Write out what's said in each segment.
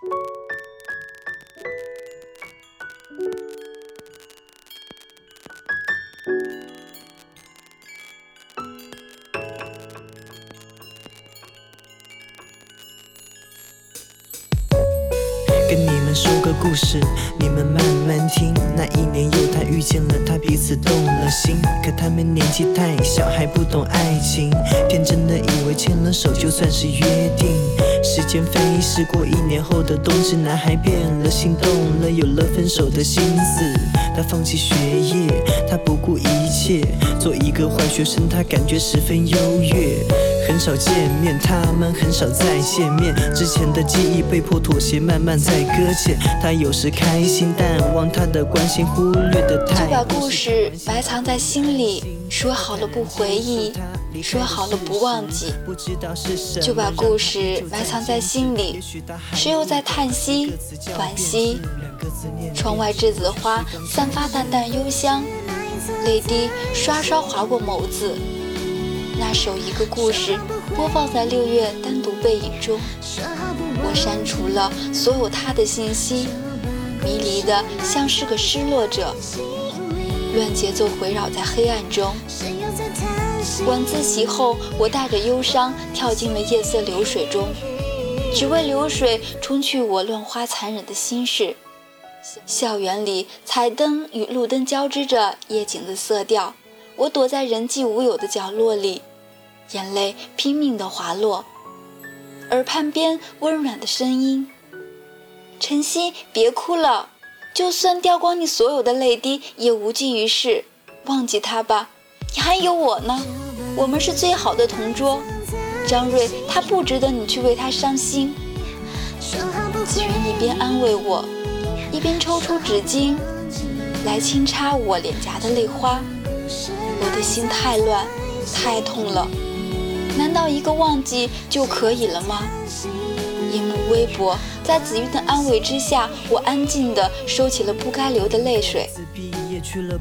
跟你们说个故事，你们慢慢听。那一年有他遇见了她，彼此动了心。可他们年纪太小，还不懂爱情，天真的以为牵了手就算是约定。时间飞逝，过一年后的冬至，男孩变了，心动了，有了分手的心思。他放弃学业，他不顾一切，做一个坏学生，他感觉十分优越。很少见面，他们很少再见面。之前的记忆被迫妥协，慢慢在搁浅。他有时开心，但忘他的关心，忽略的太。就把故事埋藏在心里，说好了不回忆，说好了不忘记。就把故事埋藏在心里，谁又在叹息、惋惜？窗外栀子花散发淡淡幽香，泪滴刷刷划过眸子。那首一个故事播放在六月单独背影中，我删除了所有他的信息，迷离的像是个失落者，乱节奏回绕在黑暗中。晚自习后，我带着忧伤跳进了夜色流水中，只为流水冲去我乱花残忍的心事。校园里，彩灯与路灯交织着夜景的色调，我躲在人迹无有的角落里。眼泪拼命地滑落，耳畔边温暖的声音：“晨曦，别哭了，就算掉光你所有的泪滴，也无济于事。忘记他吧，你还有我呢，我们是最好的同桌。张瑞，他不值得你去为他伤心。”子云一边安慰我，一边抽出纸巾来轻擦我脸颊的泪花。我的心太乱，太痛了。难道一个忘记就可以了吗？夜幕微薄，在子云的安慰之下，我安静地收起了不该流的泪水。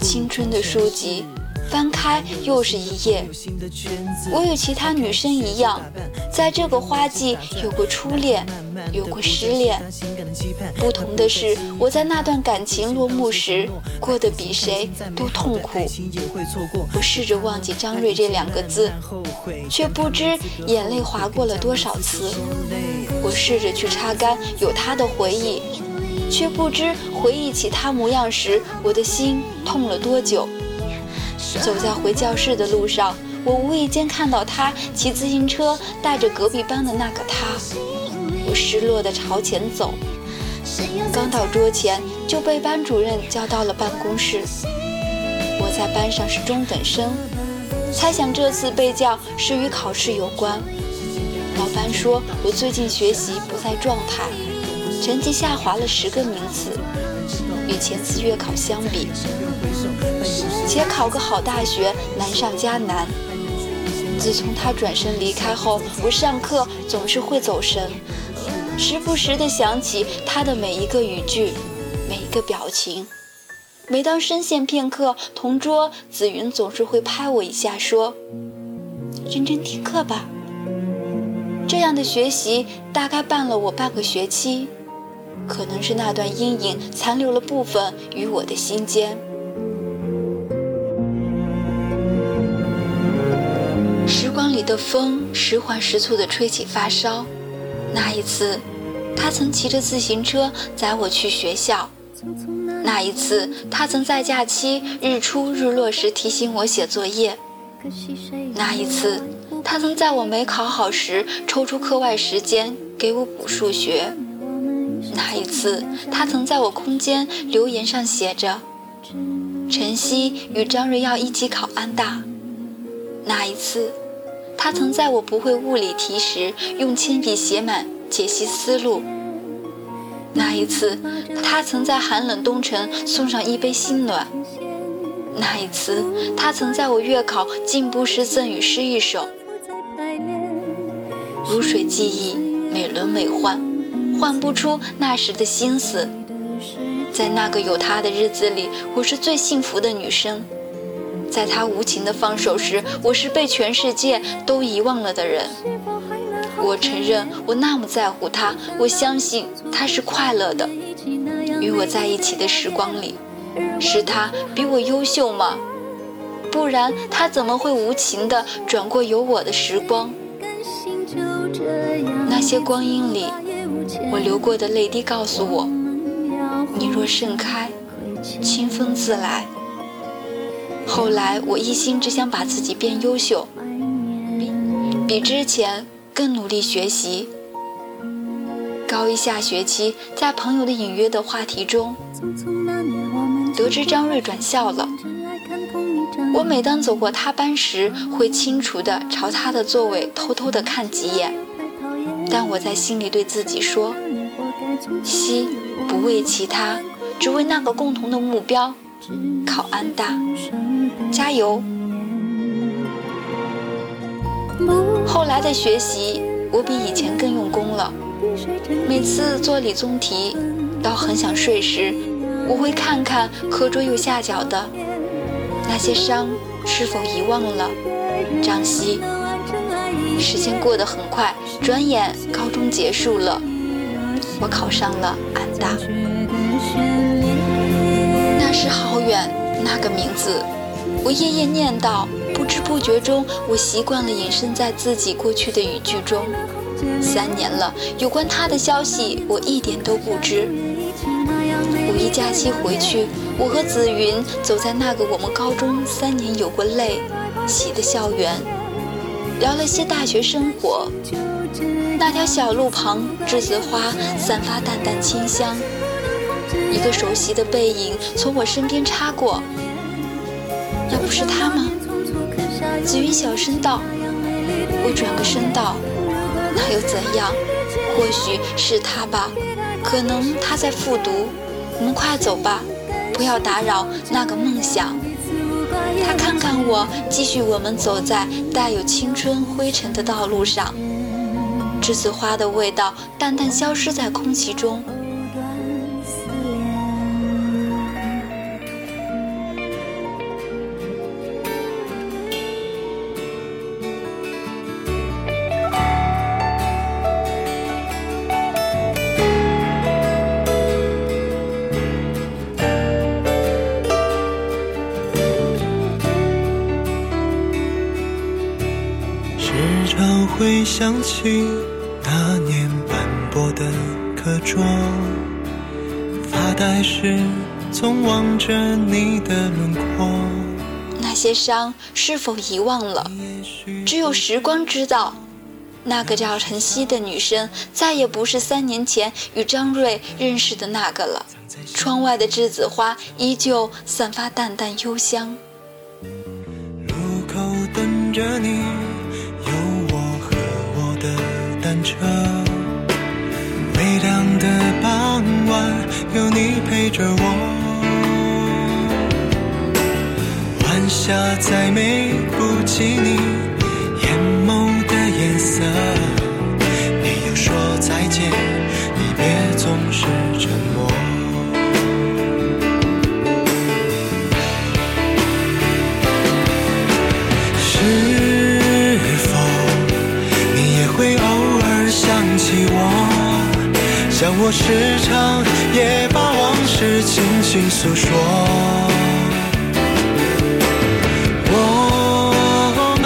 青春的书籍翻开又是一页。我与其他女生一样，在这个花季有过初恋。有过失恋，不同的是，我在那段感情落幕时，过得比谁都痛苦。我试着忘记张瑞这两个字，却不知眼泪划过了多少次。我试着去擦干有他的回忆，却不知回忆起他模样时，我的心痛了多久。走在回教室的路上，我无意间看到他骑自行车，带着隔壁班的那个他。我失落地朝前走，刚到桌前就被班主任叫到了办公室。我在班上是中等生，猜想这次被叫是与考试有关。老班说我最近学习不在状态，成绩下滑了十个名次，与前次月考相比，且考个好大学难上加难。自从他转身离开后，我上课总是会走神。时不时地想起他的每一个语句，每一个表情。每当深陷片刻，同桌紫云总是会拍我一下，说：“认真听课吧。”这样的学习大概伴了我半个学期，可能是那段阴影残留了部分于我的心间。时光里的风时缓时促地吹起发烧。那一次，他曾骑着自行车载我去学校；那一次，他曾在假期日出日落时提醒我写作业；那一次，他曾在我没考好时抽出课外时间给我补数学；那一次，他曾在我空间留言上写着“晨曦与张瑞要一起考安大”；那一次。他曾在我不会物理题时用铅笔写满解析思路。那一次，他曾在寒冷冬晨送上一杯心暖。那一次，他曾在我月考进步时赠予诗一首。如水记忆，美轮美奂，换不出那时的心思。在那个有他的日子里，我是最幸福的女生。在他无情的放手时，我是被全世界都遗忘了的人。我承认，我那么在乎他，我相信他是快乐的。与我在一起的时光里，是他比我优秀吗？不然他怎么会无情地转过有我的时光？那些光阴里，我流过的泪滴告诉我：你若盛开，清风自来。后来我一心只想把自己变优秀，比比之前更努力学习。高一下学期，在朋友的隐约的话题中，得知张瑞转校了。我每当走过他班时，会清楚的朝他的座位偷偷的看几眼，但我在心里对自己说：“西，不为其他，只为那个共同的目标——考安大，加油！”后来的学习，我比以前更用功了。每次做理综题，到很想睡时，我会看看课桌右下角的那些伤是否遗忘了。张希，时间过得很快，转眼高中结束了，我考上了安大。那时好远，那个名字，我夜夜念叨，不知不觉中，我习惯了隐身在自己过去的语句中。三年了，有关他的消息我一点都不知。五一假期回去，我和紫云走在那个我们高中三年有过泪、喜的校园，聊了些大学生活。那条小路旁，栀子花散发淡淡清香。一个熟悉的背影从我身边擦过，那不是他吗？紫云小声道。我转个身道。那又怎样？或许是他吧，可能他在复读。我们快走吧，不要打扰那个梦想。他看看我，继续我们走在带有青春灰尘的道路上。栀子花的味道淡淡消失在空气中。想起那年斑驳的课桌，发呆时总望着你的轮廓。那些伤是否遗忘了？只有时光知道。那个叫晨曦的女生，再也不是三年前与张瑞认识的那个了。窗外的栀子花依旧散发淡淡幽香。路口等着你。有你陪着我。晚霞再美不及你眼眸的颜色。诉说，我们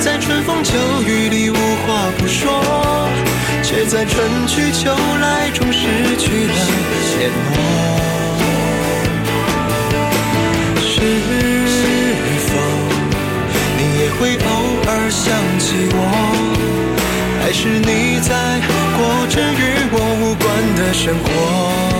在春风秋雨里无话不说，却在春去秋来中失去了联络。是否你也会偶尔想起我？还是你在过着与我无关的生活？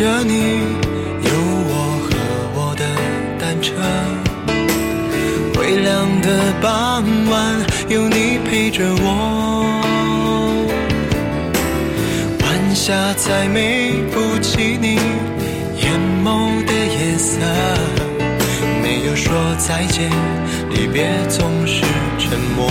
着你，有我和我的单车。微凉的傍晚，有你陪着我。晚霞再美不及你眼眸的颜色。没有说再见，离别总是沉默。